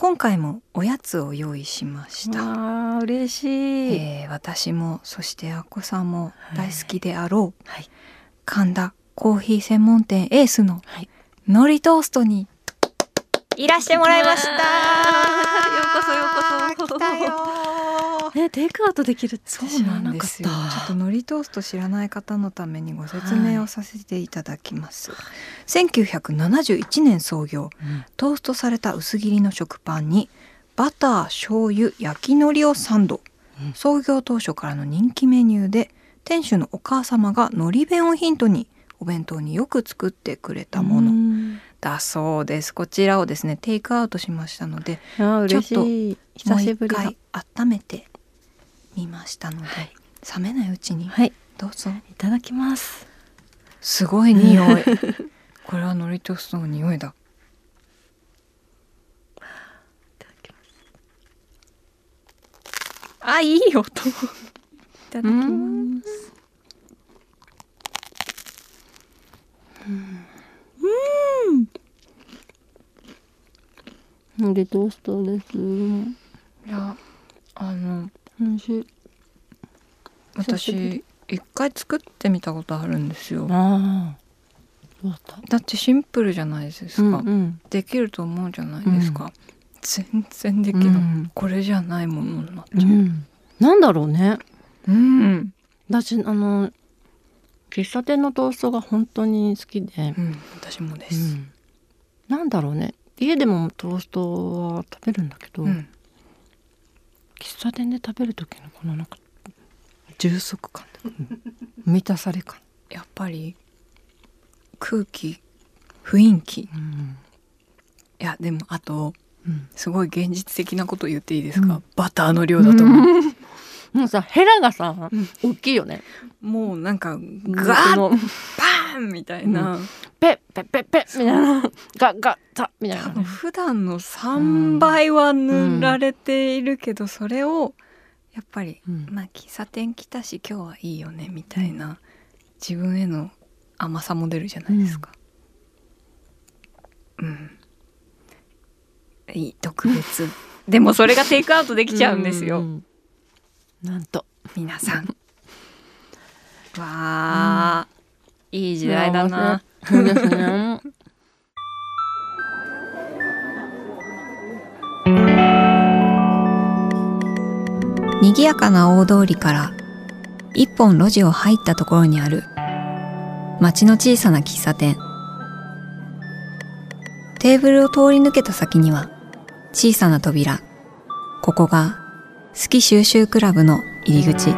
今回もおやつを用意しました、嬉しい、えー私もそしてあっこさんも大好きであろう、はい。神田コーヒー専門店エースのはい。海苔トーストにいらしてもらいました。ようこそようこそ。来たよねテイクアウトできるってそう知らなかっですよ。ちょたっと海苔トースト知らない方のためにご説明をさせていただきます、1971年創業。うん。トーストされた薄切りの食パンにバター醤油焼き海苔をサンド、うん。創業当初からの人気メニューで店主のお母様が海苔弁をヒントにお弁当によく作ってくれたもの。うん。だそうです。こちらをですねテイクアウトしましたのでちょっしい久しぶりだ。もう一回温めてみましたので、はい。冷めないうちにはい。どうぞ。いただきます。すごい匂い。これは海苔トーストの匂いだ。あいい音。いただきうます。ん。うん。でトーストですいやあの私り。一回作ってみたことあるんですよ。だった。だってシンプルじゃないですか、うんうん。できると思うじゃないですか、全然できない、うん。これじゃないものになっちゃう。ん。なんだろうね。ううん、私あの喫茶店のトーストが本当に好きで、うん、私もでうす、ん。なんだろうね。家でもトーストは食べるんだけど、うん喫茶店で食べる時のこのなんか充足感満たされ感、やっぱり空気雰囲気。いうん。やでもあとうん。すごい現実的なこと言っていいですか、うん。バターの量だと思う、もうさヘラがさ、うん。大きいよね。もうなんかガーッの。パーンみたいな、ペッペッペッペッみたいな。ガッガッザみたい多な普段の3倍は塗られているけど、それをやっぱり、うん。まあ喫茶店来たし今日はいいよねみたいな、自分への甘さも出るじゃないですか。うん、いい特別。でもそれがテイクアウトできちゃうんですよ、んなんと。皆さん。わあ、いい時代だな。そうですね賑やかな大通りから一本路地を入ったところにある町の小さな喫茶店。テーブルを通り抜けた先には小さな扉。ここが好き収集クラブの入り口。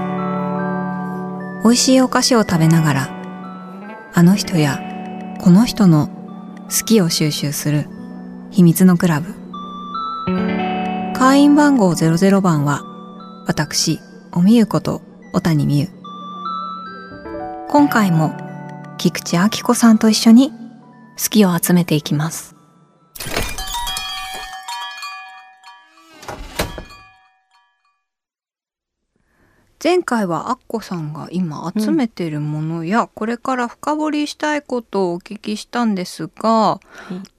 美味しいお菓子を食べながらあの人やこの人の好きを収集する秘密のクラブ会員番号00番は私、おみゆこと小谷美優。今回も菊池亜希子さんと一緒に好きを集めていきます。前回はアッコさんが今集めているものや、これから深掘りしたいことをお聞きしたんですが、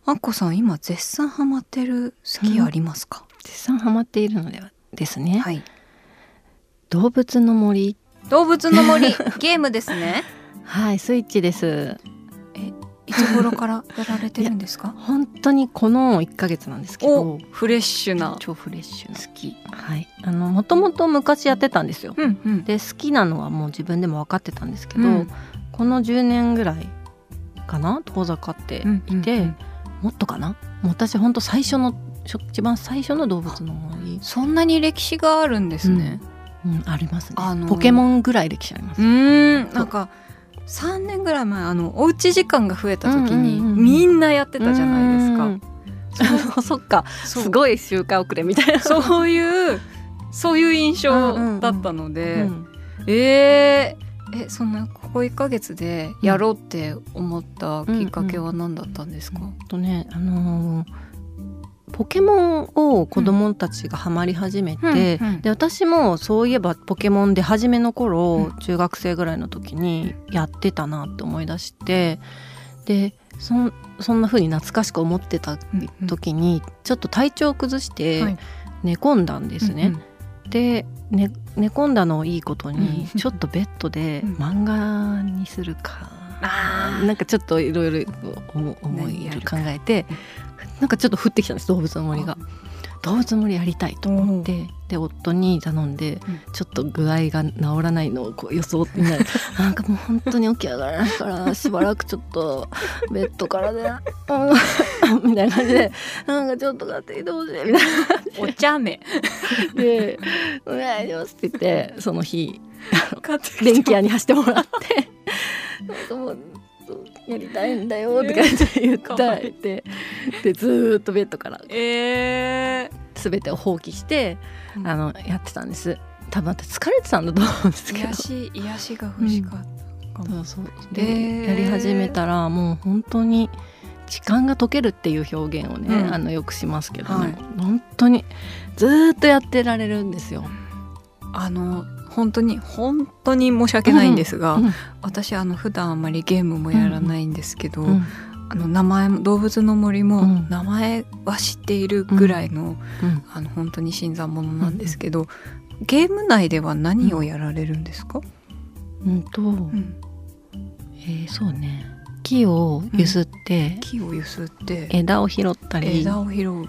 アッコさん今絶賛ハマってる好きありますか、絶賛ハマっているのではですね、はい。動物の森。動物の森。ゲームですね。はいスイッチですいつ頃からやられてるんですか？本当にこの1ヶ月なんですけどお、フレッシュな。超フレッシュな好き。はいあのもともと昔やってたんですようんうん。で好きなのはもう自分でも分かってたんですけど、うんこの10年ぐらいかな？遠ざかっていて、うんうんもっとかな？もう私本当最初の一番最初の動物の森、そんなに歴史があるんですね。うん、ありますね、あのーポケモンぐらい歴史あります、うーん、なんか。3年ぐらい前あのおうち時間が増えた時に、うんうんうんみんなやってたじゃないですか。かそっか。そう。すごい周回遅れみたいな。そういうそういう印象だったので、うんえー、えそんなここ1ヶ月でやろうって思ったきっかけは何だったんですか、とねあのーポケモンを子供たちがハマり始めて、うんうん。で私もそういえばポケモンで初めの頃、うん。中学生ぐらいの時にやってたなって思い出してでそんそんな風に懐かしく思ってた時にちょっと体調を崩して寝込んだんですね。で寝寝込んだのをいいことにちょっとベッドで漫画にするか、うん、なんかちょっといろいろ思い考えてなんかちょっと降ってきたんです動物の森が。動物の森やりたいと思って、で夫に頼んで、ちょっと具合が治らないのをこう装ってみないな。んかもう本当に起き上がらないからしばらくちょっと ベッドからで、みたいな感じでなんかちょっと買ってきてほしいみたいな。お茶目。で「お願いします」って言ってその日電気屋に走ってもらって。なんかもうやりたいんだよって感じで言ったいてでずっとベッドから、えー、全てを放棄して、あのやってたんです。多分私疲れてたんだと思うんですけど。癒し癒しが欲しかった、うん、そうで、えー、やり始めたらもう本当に時間が解けるっていう表現をね、うん、あのよくしますけど、ね、はい、本当にずっとやってられるんですよ。あの本当に本当に申し訳ないんですが、うんうん、私あの普段あんまりゲームもやらないんですけど、うん、あの名前動物の森も名前は知っているぐらいの,、あの本当に新参者なんですけど、ゲーム内では何をやられるんですか、うん。と、えー、そうね。木をゆすって、木をゆすって枝を拾ったり枝を拾う。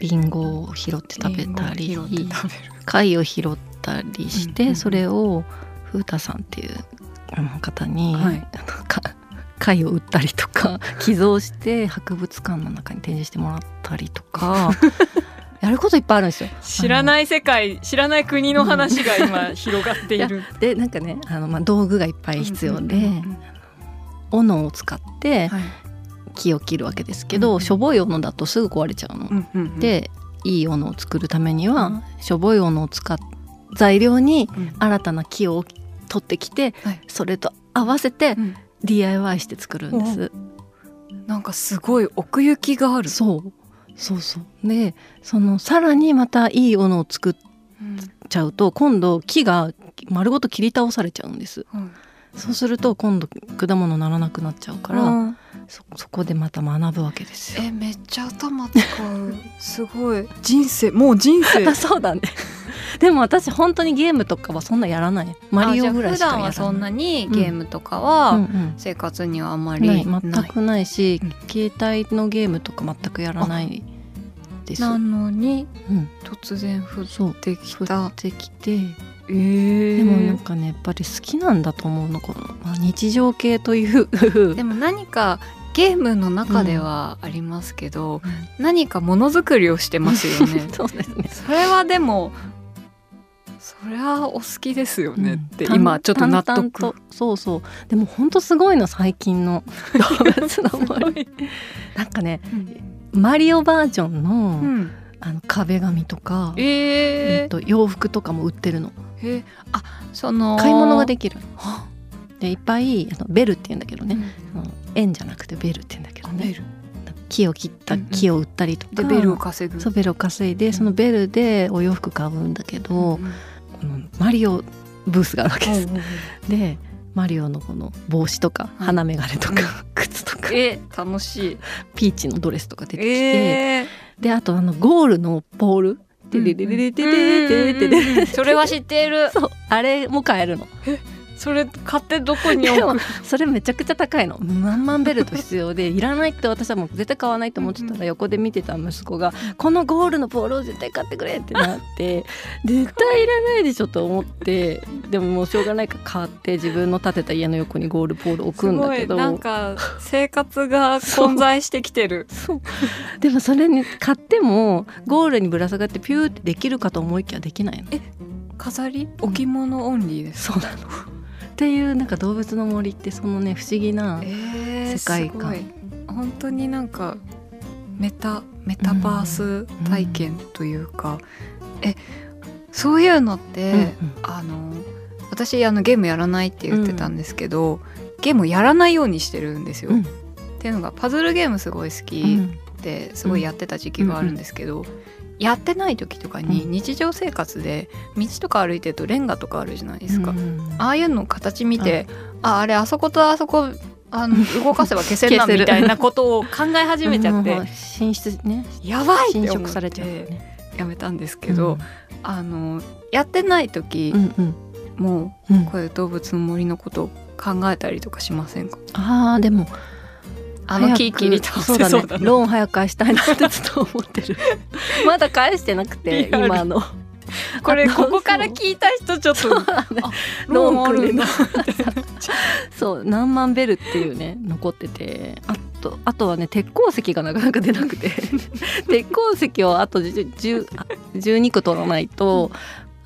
リンゴを拾って食べたり貝を拾ってったりして、うんうん、それを風太さんっていう方に、はい、貝を売ったりとか 寄贈して博物館の中に展示してもらったりとか やることいっぱいあるんですよ。知らない世界知らない国の話が今広がっている。いでなんかねあの、まあ、道具がいっぱい必要で、斧を使って、木を切るわけですけど、うんうん、しょぼい斧だとすぐ壊れちゃうの。うんうんうん、でいい斧を作るためには、しょぼい斧を使っ材料に新たな木を取ってきて、うん、それと合わせて DIY して作るんです。なんかすごい奥行きがある。そう。そうそう。でそのさらにまたいいものを作っちゃうと、今度木が丸ごと切り倒されちゃうんです。うん、そうすると今度果物ならなくなっちゃうから、うん、そそこでまた学ぶわけですよ。えめっちゃ頭使う。すごい。人生もう人生。そうだね。でも私本当にゲームとかはそんなやらない。マリオぐらいしかやらない。普段はそんなにゲームとかは生活にはあまりない,、全くないし、うん、携帯のゲームとか全くやらないです。なのに、うん、突然降ってきた。降ってきてえー、でもなんかねやっぱり好きなんだと思うのこの、まあ、日常系という。でも何かゲームの中ではありますけど、うん、何かものづくりをしてますよね。そうですね。それはでもそりゃお好きですよねって、うん、今ちょっと納得。そうそう。でも本当すごいの最近の。動物の森なんかね、うん、マリオバージョンの、うん、あの壁紙とか、えー、えー、と洋服とかも売ってるの。えー、あその。買い物ができる。でいっぱいあのベルって言うんだけどね、うん、円じゃなくてベルって言うんだけどね。木を切った木を売ったりとか、でベルを稼ぐ。そうベルを稼いでそのベルでお洋服買うんだけど、うんこのマリオブースがあるわけです。でマリオのこの帽子とか鼻眼鏡とか、靴とか、え楽しい。ピーチのドレスとか出てきて、えー、であとあのゴールのポール。それは知っているそうあれも買えるのそれ買ってどこに置く？それめちゃくちゃ高いの。何万ベルト必要でいらないって私はもう絶対買わないと思ってたら横で見てた息子が「このゴールのポールを絶対買ってくれ」ってなって。絶対いらないでしょと思って。でももうしょうがないから買って自分の建てた家の横にゴールポール置くんだけど。なんか生活が混在してきてる。でもそれに買ってもゴールにぶら下がってピューってできるかと思いきやできないの。え飾り？置物オンリーです、そうなのっていうなんか動物の森ってそのね不思議な世界観、えー、本当になんかメタメタバース体験というか、うんうん、えそういうのって、うんうん、あの私あのゲームやらないって言ってたんですけど、うん、ゲームやらないようにしてるんですよ。うん、っていうのがパズルゲームすごい好きですごいやってた時期があるんですけど、やってない時とかに日常生活で道とか歩いてるとレンガとかあるじゃないですか、うん、ああいうの形見てああれあそことあそこあの 動かせば消せるなみたいなことを考え始めちゃって進出ね。やばいって侵思されちゃうやめたんですけど、あのやってない時うんうん。もうん。うんこういう動物の森のことを考えたりとかしませんか？ああでもあのキーキーに倒せそうだね。そうだなローン早く返したいなってずっと思ってる。まだ返してなくて今の。これここから聞いた人ちょっとあローンあるんだそう何万ベルっていうね残ってて。あとあとはね鉄鉱石がなかなか出なくて。鉄鉱石をあと10 10あ12個取らないと、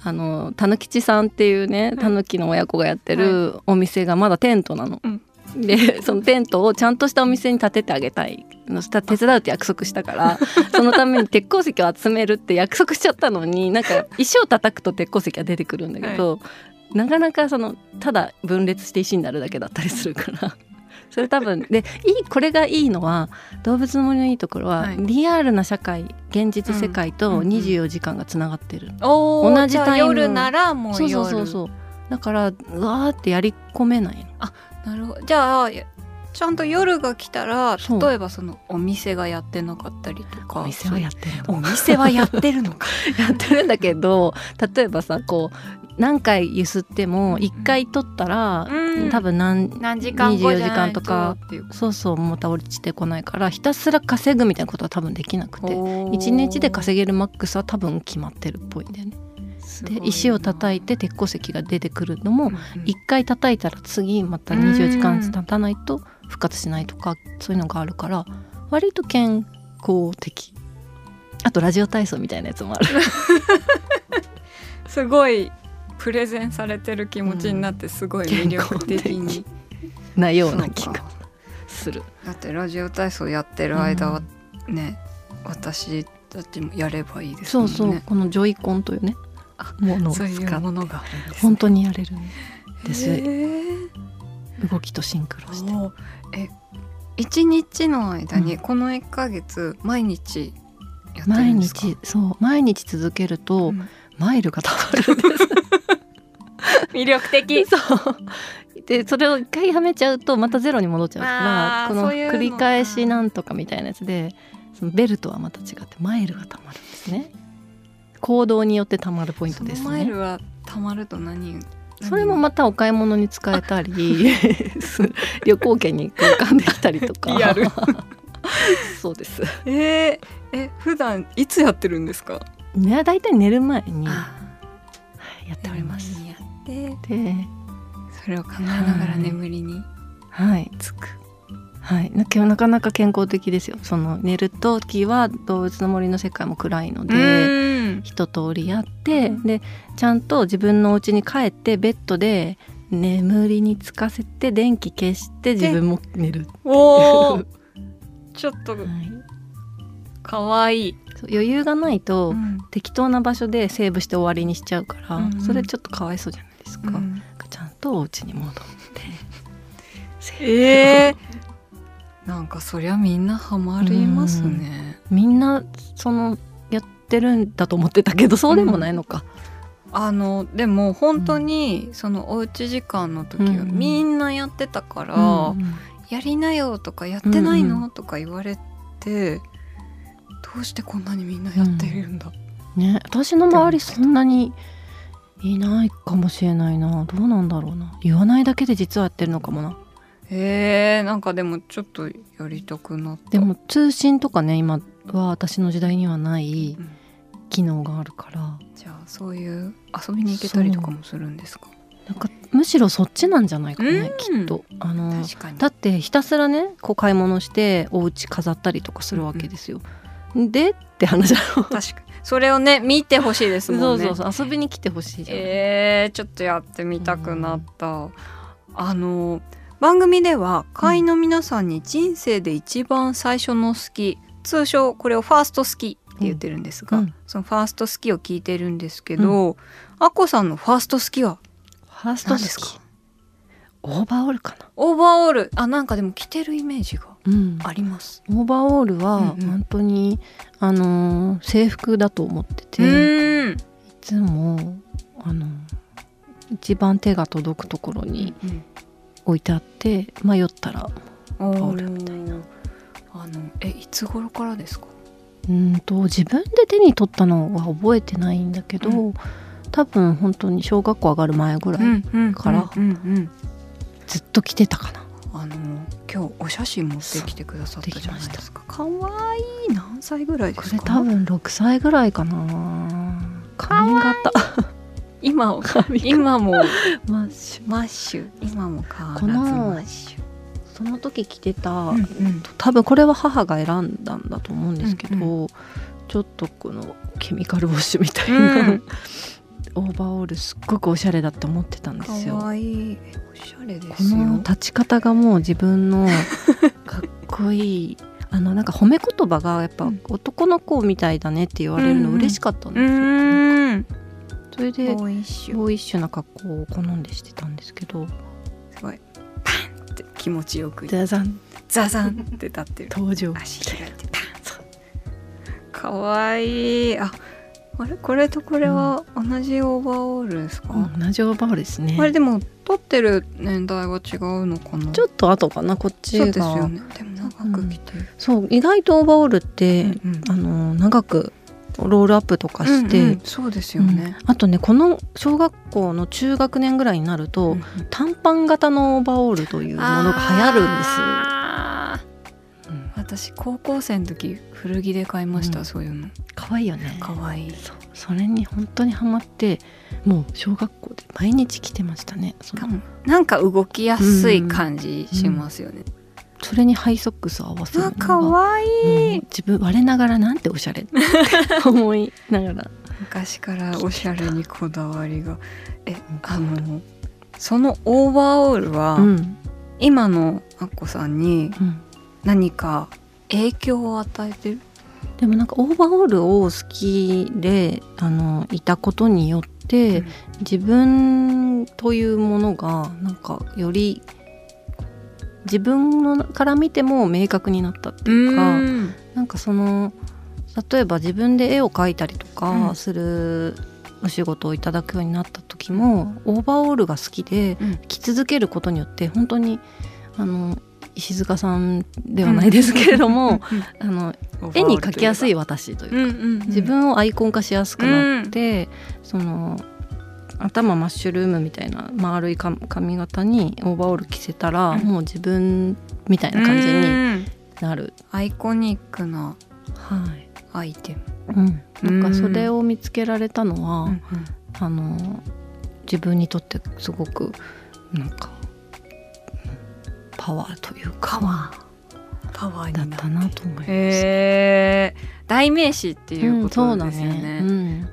あのたぬきちさんっていうねたぬきの親子がやってるお店がまだテントなの。うんで そのテントをちゃんとしたお店に建ててあげたいのしたら手伝うって約束したから そのために鉄鉱石を集めるって約束しちゃったのになんか石を叩くと鉄鉱石が出てくるんだけど、なかなかそのただ分裂して石になるだけだったりするから。それ多分でいいこれがいいのは動物の森のいいところは、はい。リアルな社会現実世界とうんうんうん。24時間がつながってる、おー同じタイム。夜ならもうそう夜そうそうそう。だからうわーってやり込めないのなるほど。じゃあちゃんと夜が来たら例えばそのお店がやってなかったりとかお店はやってるおの店はやってるのか。やってるんだけど例えばさこう何回ゆすっても1回取ったら、うん。多分何何時間後じゃない24時間とかっていう。そうそうまた落ちてこないからひたすら稼ぐみたいなことは多分できなくて1日で稼げるマックスは多分決まってるっぽいんだよね。で石を叩いて鉄鉱石が出てくるのも1回叩いたら次また24時間経たないと復活しないとかそういうのがあるから割と健康的。あとラジオ体操みたいなやつもある。すごいプレゼンされてる気持ちになってすごい魅力的に、なようなそうか気がする。だってラジオ体操やってる間はね、私たちもやればいいですもんね。そうそうこのジョイコンというね。あものを使って本当にやれるんです。へー。動きとシンクロして。え一日の間にうん。この1ヶ月毎日やってる毎んですか？日そう毎日続けると、うん。マイルがたまるんです。魅力的。そう。でそれを一回やめちゃうとまたゼロに戻っちゃうからこの繰り返しなんとかみたいなやつでそのベルとはまた違ってマイルがたまるんですね行動によってたまるポイントですそのマイねルはたまると何？それもまたお買い物に使えたり 旅行券に交換できたりとか。そうです。えー、え普段いつやってるんですか？ね大体寝る前にやあっております。やって。でそれを考えながら眠りにはい。つく、はい、ななかなか健康的ですよ。その寝る時は動物の森の世界も暗いのでうん。一通りやってでちゃんと自分のお家に帰ってベッドで眠りにつかせて電気消して自分も寝る、おおちょっと はい、かわいい、余裕がないと、うん。適当な場所でセーブして終わりにしちゃうから、うんうん。それちょっとかわいそうじゃないですか、うん。ちゃんとお家に戻ってセーブえー、なんかそりゃみんなハマりますね、みんなそのやってるんだと思ってたけどそうでもないのか、あのでも本当にそのおうち時間の時はうんみんなやってたから、うんやりなよとかやってないの、うんうとか言われてどうしてこんなにみんなやってるんだ、ね私の周りそんなにいないかもしれないな。どうなんだろうな。言わないだけで実はやってるのかもなへえなんかでもちょっとやりたくなった。でも通信とかね今は私の時代にはないうん。機能があるから。じゃあそういう遊びに行けたりとかもするんですか？なんかむしろそっちなんじゃないかねうん。きっと。あの確かに。だってひたすらねこう買い物してお家飾ったりとかするわけですよ、でって話だろ。確かに。それをね見てほしいですもんね。そうそうそう遊びに来てほしいじゃん、えー、ちょっとやってみたくなった、あの番組では会員の皆さんに人生で一番最初の好き、通称これをファースト好きって言ってるんですが、うん。そのファースト好きを聞いてるんですけど、あこさんのファースト好きは？ファーストですか？きオーバーオールかな？オーバーオール。あなんかでも着てるイメージがうん。あります。オーバーオールはうんうん。本当に、あのー制服だと思ってて、ういつもあの一番手が届くところにうん置いてあって迷ったらおバオルみたいな。あのえいつ頃からですか？うんと自分で手に取ったのは覚えてないんだけど、う多分本当に小学校上がる前ぐらいからずっと着てたかな、あの今日お写真持ってきてくださったじゃないですか。可愛い。何歳ぐらいですか？れ多分6歳ぐらいかな。髪型今を今も。マッシュ。マッシュ。今も変わらずマッシュ。その時着てた、うんうん。多分これは母が選んだんだと思うんですけど、うんちょっとこのケミカルウォッシュみたいな、うん。オーバーオールすっごくおしゃれだって思ってたんですよ。可愛いえおしゃれですよ。この立ち方がもう自分のかっこいい。あのなんか褒め言葉がやっぱうん。男の子みたいだねって言われるのうんうん嬉しかったんうですよ、ーんそれでボーイッシュボーイッシュな格好を好んでしてたんですけど。すごい。パンって気持ちよく。ザザン。ザザンって立ってる。登場。足開いてパン。かわいい。ああれ？これとこれは同じオーバーオールですか、うん同じオーバーオールですね。あれでも撮ってる年代は違うのかな？ちょっと後かなこっちが。そうですよね。でも長く着てる、そう意外とオーバーオールって、うんうん。あの長くロールアップとかして、うんうんそうですよね、うん。あとねこの小学校の中学年ぐらいになると、うん短パン型のオーバーオールというものが流行るんです。うん私高校生の時古着で買いました、うん。そういうの。可愛いよね。かわい。いそれに本当にハマってもう小学校で毎日着てましたねしかも。なんか動きやすい感じしますよね、それにハイソックスを合わせるあのがかわいい、自分我ながらなんておしゃれって 思いながら。昔からおしゃれにこだわりが。えあのそのオーバーオールは、うん。今のアッコさんにうん。何か影響を与えてる？でもなんかオーバーオールを好きであのいたことによって、自分というものがなんかより自分のから見ても明確になったっていうか、うん。なんかその例えば自分で絵を描いたりとうかん。するお仕事をいただくようになった時も、オーバーオールが好きでうん。着続けることによって本当にあの石塚さんではないですけれども、あの絵に描きやすい私というか、自分をアイコン化しやすくなって、その頭マッシュルームみたいな丸いか髪型にオーバーオール着せたら、うん。もう自分みたいな感じにうんなる。アイコニックなはい。アイテム、うん、なんかそれを見つけられたのは、うんあの自分にとってすごくなんかうんパワーというかパワー。だったなと思います。へえ代名詞っていうことですよね。うん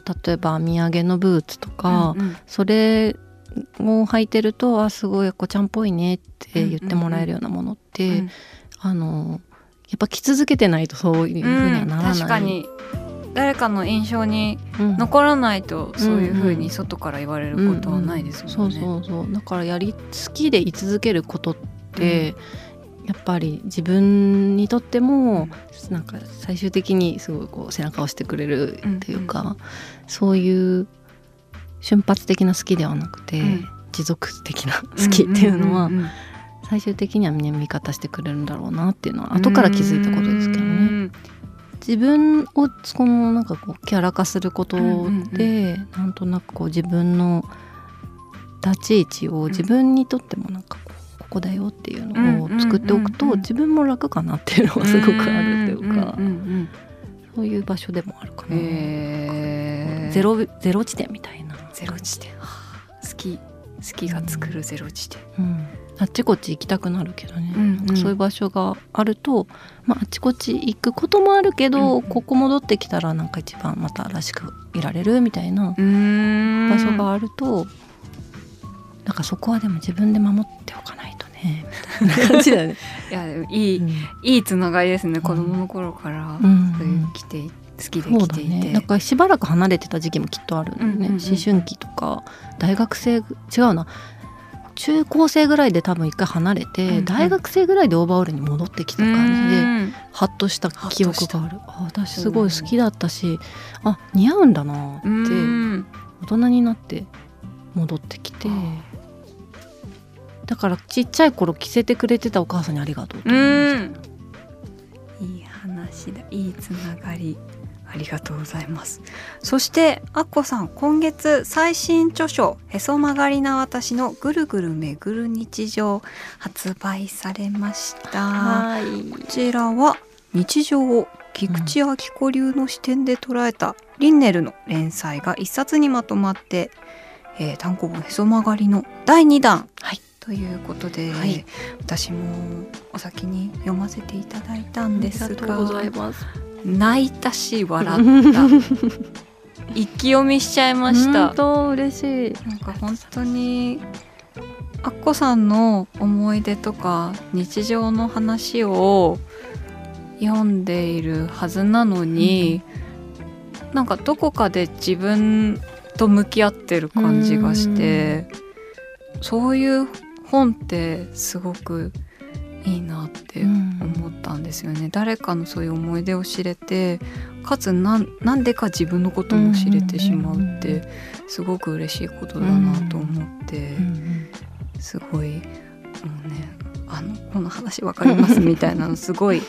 と例えば編み上げのブーツとか、うんうん。それを履いてるとあすごいこちゃんっぽいねって言ってもらえるようなものって、うんあのやっぱ着続けてないとそういうふうにはならない。確かに。誰かの印象にうん。残らないとそういうふううんうん。に外から言われることはないですそうんもね。そうそうだからやり好きで居続けることって、やっぱり自分にとってもなんか最終的にすごいこう背中を押してくれるっていうか、そういう瞬発的な好きではなくて、うん。持続的な好きっていうのはんんん最終的にはね味方してくれるんだろうなっていうのは後から気づいたことですけどね。うん自分をこのなんかこうキャラ化することで、うんうん。なんとなくこう自分の立ち位置を自分にとってもなんかこだよっていうのを作っておくと自分も楽かなっていうのがすごくあるというかそういう場所でもあるかうんな。へー。ゼロゼロ地点みたいな、ゼロ地点。はあ。好き。好きが作るゼロ地点。うん、あっちこっち行きたくなるけどね、うんそういう場所があると、まあ、あっちこっち行くこともあるけど、うん。うんここ戻ってきたらなんか一番またらしくいられるみたいな場所があると、なんかそこはでも自分で守っておかないとねみたいな感じだよね。いやいい、うん。いいつながりですね子供の頃から、うん。そういう来て好きで来ていて、ね。だからしばらく離れてた時期もきっとあるんだよね、うんうんうん。思春期とか大学生違うな。中高生ぐらいで多分一回離れて、うんうん。大学生ぐらいでオーバーオールに戻ってきた感じで、うんハッとした記憶がある。あ私すごい好きだったし、あ似合うんだなってうん。大人になって戻ってきて、だからちっちゃい頃着せてくれてたお母さんにありがとうと思いました。いい話だ。いいつながり。ありがとうございます。そしてアッコさん今月最新著書へそ曲がりな私のぐるぐる巡る日常発売されました。はい。こちらは日常を菊池亜希子流の視点で捉えたリンネルの連載が一冊にまとまって、えー単行本へそ曲がりの第2弾、はいということで、はい。私もお先に読ませていただいたんですが泣いたし笑った。一気読みしちゃいました。本当嬉しい。なんか本当にアッコさんの思い出とか日常の話を読んでいるはずなのに、なんかどこかで自分と向き合ってる感じがして、そういう本ってすごくいいなって思ったんですよね。誰かのそういう思い出を知れてかつなんなんでか自分のことも知れてしまうってすごく嬉しいことだなと思って、すごいもうねあのこの話わかります？みたいなのすごいいっ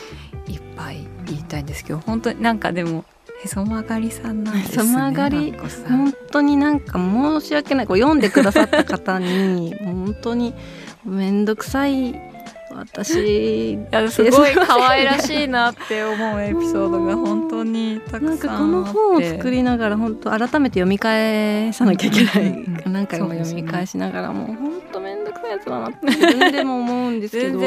ぱい言いたいんですけど本当になんかでもへそ曲がりさんなんですね。へそ曲がり本当になんか申し訳ないこう読んでくださった方に本当に面倒くさい私いやすごい可愛らしいなって思うエピソードが本当にたくさんあっての本を作りながら本当改めて読み返さなきゃいけない、うん何回も読み返しながらもう本当面倒くさいやつだなって自分でも思うんですけど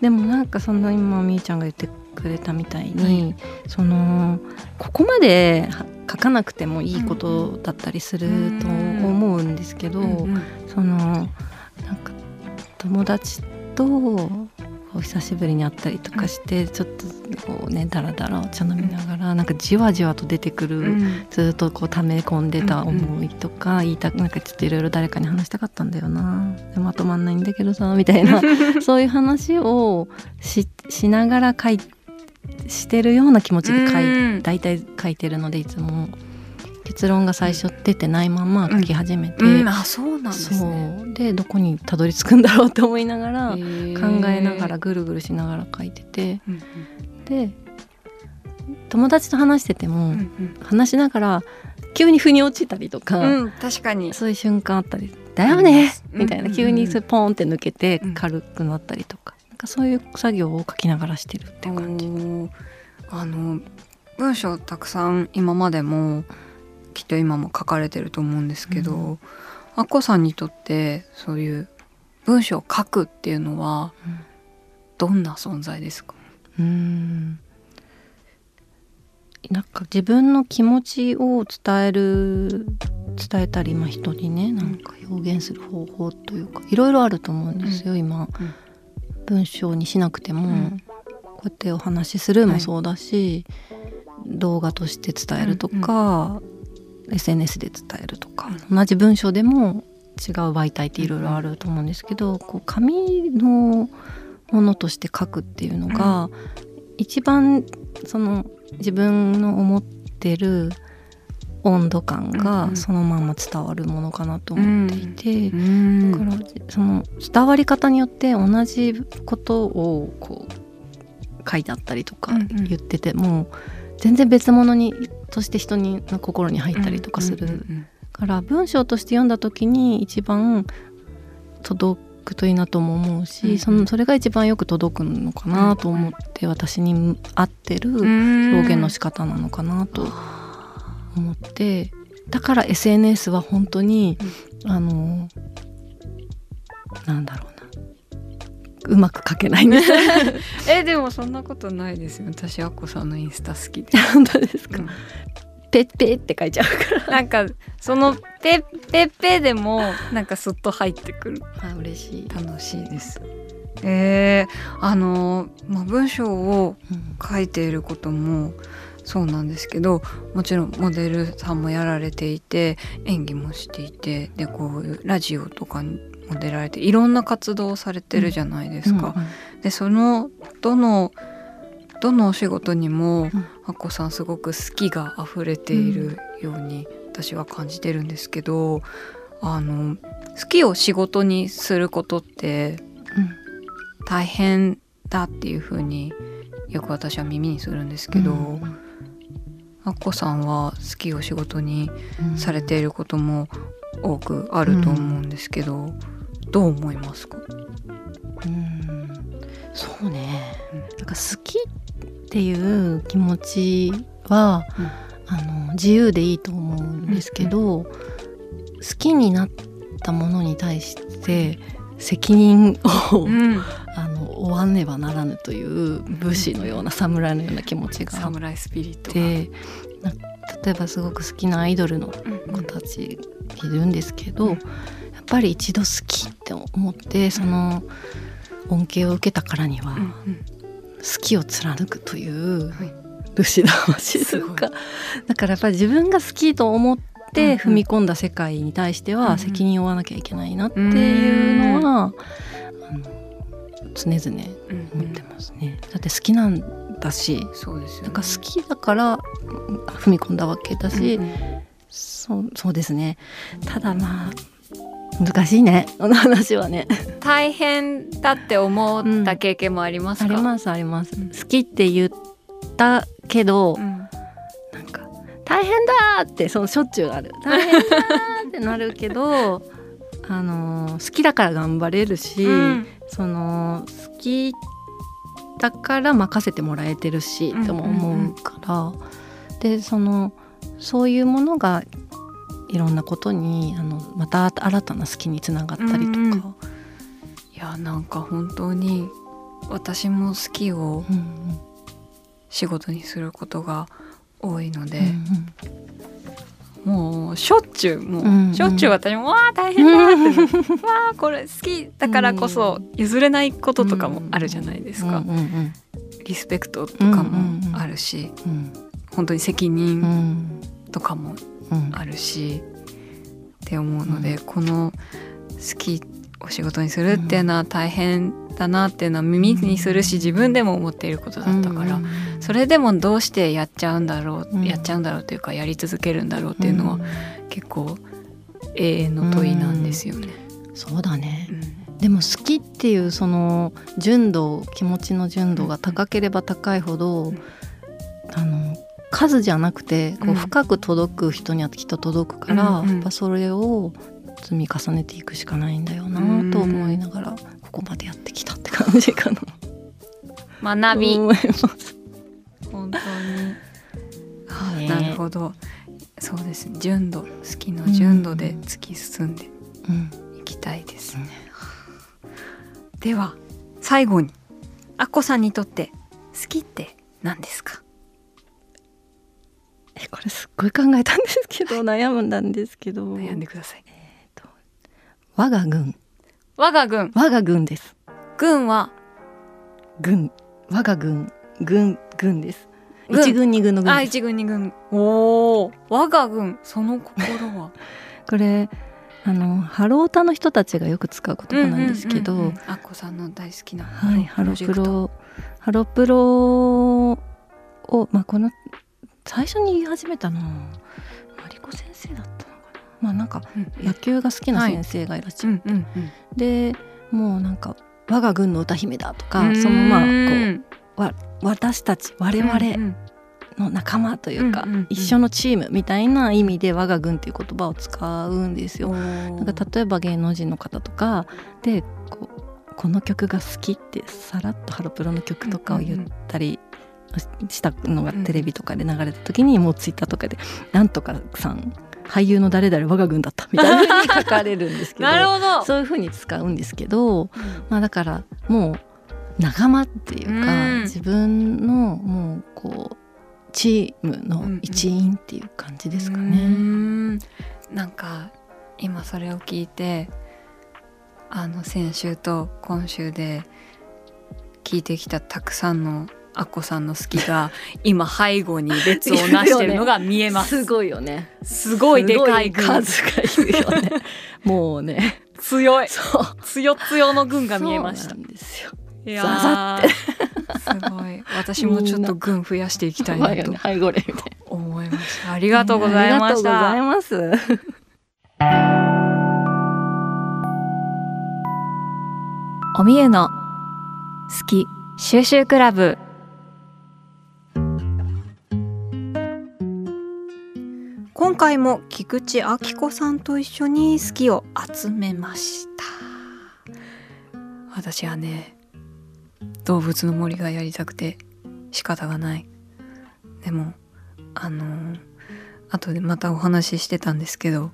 でもなんかその今みーちゃんが言ってくれたみたいに、そのここまでは書かなくてもいいことだったりすると思うんですけど、うんうんそのなんか友達とお久しぶりに会ったりとかして、ちょっとこうねだらだらお茶飲みながら、なんかじわじわと出てくる、うん。ずっとこう溜め込んでた思いとか、言いたなんかちょっといろいろ誰かに話したかったんだよな。まとまんないんだけどさみたいな。そういう話をししながら書いしてるような気持ちで書い、うん。大体書いてるのでいつも結論が最初出てないまま書き始めて、うん、あそうなんですね。でどこにたどり着くんだろうって思いながら考考えながらぐるぐるしながら書いてて。うんで友達と話してても、うん話しながら急に腑に落ちたりとか、うんうん、確かに。そういう瞬間あったり「だよね!」うんみたいなうん急にそれポンって抜けてうん。軽くなったりとかかそういう作業を書きながらしてるっていう感じ。あの文章たくさん今までもきっと今も書かれてると思うんですけど、うアッコさんにとってそういう文章を書くっていうのはどんな存在ですか、うん。なんか自分の気持ちを伝える伝えたり、まあ、人にねなんか表現する方法というかいろいろあると思うんですよ、今、うん文章にしなくても、うん。こうやってお話しするもそうだし、動画として伝えるとか、SNS で伝えるとか、同じ文章でも違う媒体っていろいろあると思うんですけど、こう紙のものとして書くっていうのが、一番その自分の思ってる温度感うんがうん。そのまま伝わるものかなと思っていて、うん。だからその伝わり方によって同じことをこう書いてあったりとか言ってても、全然別物にとして人にの心に入ったりとかする、から文章として読んだ時に一番届くといいなとも思うし、そのそれが一番よく届くのかなと思って、私に合ってるうん。表現の仕方なのかなと思ってだから SNS は本当に、あのなんだろうな。うまく書けない えでもそんなことないですよ。私アッコさんのインスタ好きで。本当ですか、うん。ペッペッって書いちゃうから。なんかそのペッペッペでもなんかスッと入ってくる。あ嬉しい、楽しいです。えー、あの、まあ、文章をうん。書いていることもそうなんですけどもちろんモデルさんもやられていて演技もしていてでこういうラジオとかにも出られていろんな活動をされてるじゃないですか。うんでそのどのどのお仕事にも、うん。あっこさんすごく好きが溢れているように私は感じてるんですけどあの好きを仕事にすることって大変だっていう風によく私は耳にするんですけど、うんあっこさんは好きを仕事にされていることも多くあると思うんですけど、うん、どう思いますか？うん。そうね、なんか好きっていう気持ちは、うん、あの自由でいいと思うんですけど、うん。うん、好きになったものに対して責任を、うん、あの負わねばならぬという武士のような侍のような気持ちが侍スピリットで例えばすごく好きなアイドルの子たちいるんですけど、うん、やっぱり一度好きって思ってその恩恵を受けたからには、好きを貫くという武士魂というか、だからやっぱり自分が好きと思って踏み込んだ世界に対しては責任を負わなきゃいけないなっていうのは、あの常々思ってますね。だって好きなんだしそうですよ、ね、か好きだから踏み込んだわけだし、うんうん、そうそうですね。ただまあ難しいね。この話はね。大変だって思った経験もありますか、うん、ありますあります、うん、好きって言ったけど、うん、大変だってそのしょっちゅうある。大変だってなるけど あの好きだから頑張れるし、その好きだから任せてもらえてるしとも思うから、でそのそういうものがいろんなことにあのまた新たな好きにつながったりとか、うんうん、いやなんか本当に私も好きを仕事にすることが多いので、うんうん、もうしょっちゅうもう、うんうん、しょっちゅう私も「わあ大変だ」って「わあこれ好きだからこそ譲れないこととかもあるじゃないですか。うんうんうん、リスペクトとかもあるし、うんうん。うん。本当に責任とかもあるし、って思うので、この好きお仕事にするっていうのは大変だなっていうのは耳にするし自分でも思っていることだったからそれでもどうしてやっちゃうんだろうやっちゃうんだろうというかやり続けるんだろうっていうのは結構永遠の問いなんですよね。そうだね、うん、でも好きっていうその純度気持ちの純度が高ければ高いほど、うん、あの数じゃなくてこう深く届く人にはきっと届くから、うん、やっぱそれを積み重ねていくしかないんだよなと思いながらここまでやってきたって感じかな。学び。本当に、ね、なるほど。そうです純度好きの純度で突き進んでいきたいです。ね。うん、では最後にアッコさんにとって好きって何ですか？えこれすっごい考えたんですけど、悩むんだんですけど。悩んでください、えーと、我が軍我が軍。我が軍です。軍は？軍。我が軍。軍軍です。一軍二軍の軍あ一軍二軍。おお我が軍。その心は？これあのハロータの人たちがよく使う言葉なんですけど、うんうんうんうん、あこさんの大好きな、はい、ハロプロ。ハロプロをまあこの最初に言い始めたのマリコ先まあなんか野球が好きな先生がいらっしゃって、でもうなんか「我が軍の歌姫だ」とかそのまあこうわ私たち我々の仲間というか、一緒のチームみたいな意味で「我が軍」っていう言葉を使うんですよ。なんか例えば芸能人の方とかでこうこの曲が好きってさらっとハロプロの曲とかを言ったりしたのがテレビとかで流れた時に、もうツイッターとかで「なんとかさん俳優の誰々我が軍だった」みたいな。ふうに書かれるんですけどなるほど。そういうふうに使うんですけど、うん、まあだからもう仲間っていうか、うん、自分のもうこうチームの一員っていう感じですかね。うんん。なんか今それを聞いてあの先週と今週で聞いてきたたくさんのアッコさんの好きが 今背後に列をなしているのが見えます。すごいよね。すごいでかい数がいるよね。もうね。強い。そう。強強の軍が見えました。んですよ。いやすごい。私もちょっと軍増やしていきたいなと思いました。ありがとうございました。ありがとうございます。おみゆの好き収集クラブ今回も菊池亜希子さんと一緒に好きを集めました。私はね動物の森がやりたくて仕方がない。でもあのー、後でまたお話ししてたんですけど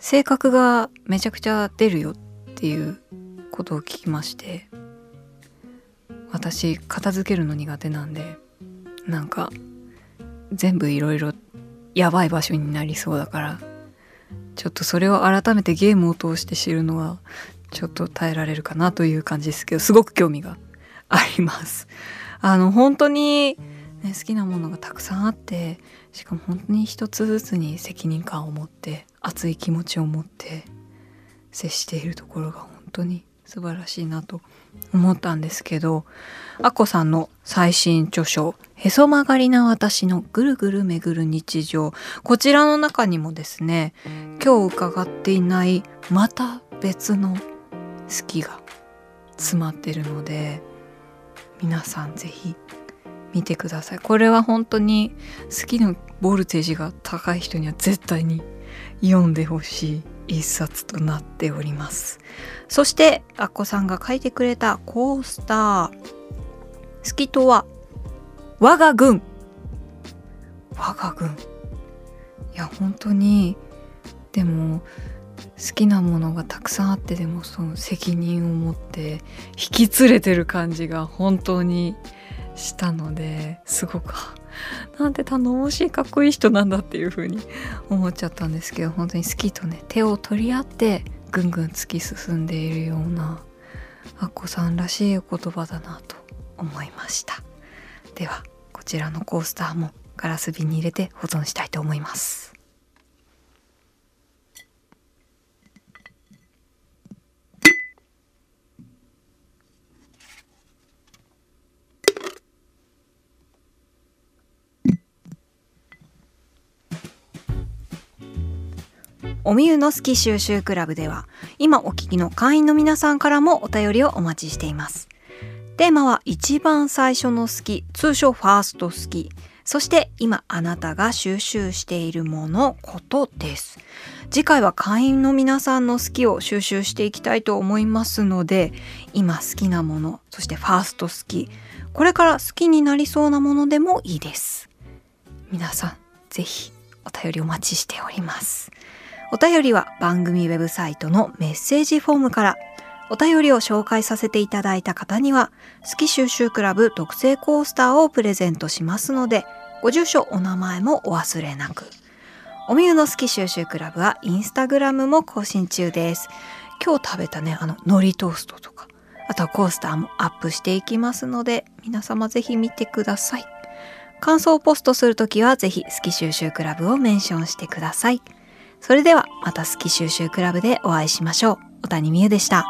性格がめちゃくちゃ出るよっていうことを聞きまして私片付けるの苦手なんでなんか全部いろいろやばい場所になりそうだからちょっとそれを改めてゲームを通して知るのはちょっと耐えられるかなという感じですけどすごく興味があります。あの本当に、ね、好きなものがたくさんあってしかも本当に一つずつに責任感を持って熱い気持ちを持って接しているところが本当に素晴らしいなと思ったんですけどアッコさんの最新著書「へそ曲がりな私のぐるぐる巡る日常」こちらの中にもですね今日伺っていないまた別の好きが詰まってるので皆さん是非見てください。これは本当に好きのボルテージが高い人には絶対に読んでほしい一冊となっております。そしてアッコさんが書いてくれたコースター好きとは我が軍。我が軍。いや本当にでも好きなものがたくさんあってでもその責任を持って引き連れてる感じが本当にしたのですごくなんて頼もしいかっこいい人なんだっていう風に思っちゃったんですけど本当に好きとね手を取り合ってぐんぐん突き進んでいるようなアッコさんらしいお言葉だなと思いました。ではこちらのコースターもガラス瓶に入れて保存したいと思います。おみゆの好き収集クラブでは今お聞きの会員の皆さんからもお便りをお待ちしています。テーマは一番最初の好き通称ファースト好きそして今あなたが収集しているものことです。次回は会員の皆さんの好きを収集していきたいと思いますので今好きなものそしてファースト好きこれから好きになりそうなものでもいいです。皆さんぜひお便りお待ちしております。お便りは番組ウェブサイトのメッセージフォームからお便りを紹介させていただいた方には、好き収集クラブ特製コースターをプレゼントしますので、ご住所、お名前もお忘れなく。おみゆの好き収集クラブはインスタグラムも更新中です。今日食べたね、あの、海苔トーストとか、あとはコースターもアップしていきますので、皆様ぜひ見てください。感想をポストするときはぜひ好き収集クラブをメンションしてください。それではまたスキ収集クラブでお会いしましょう。小谷美優でした。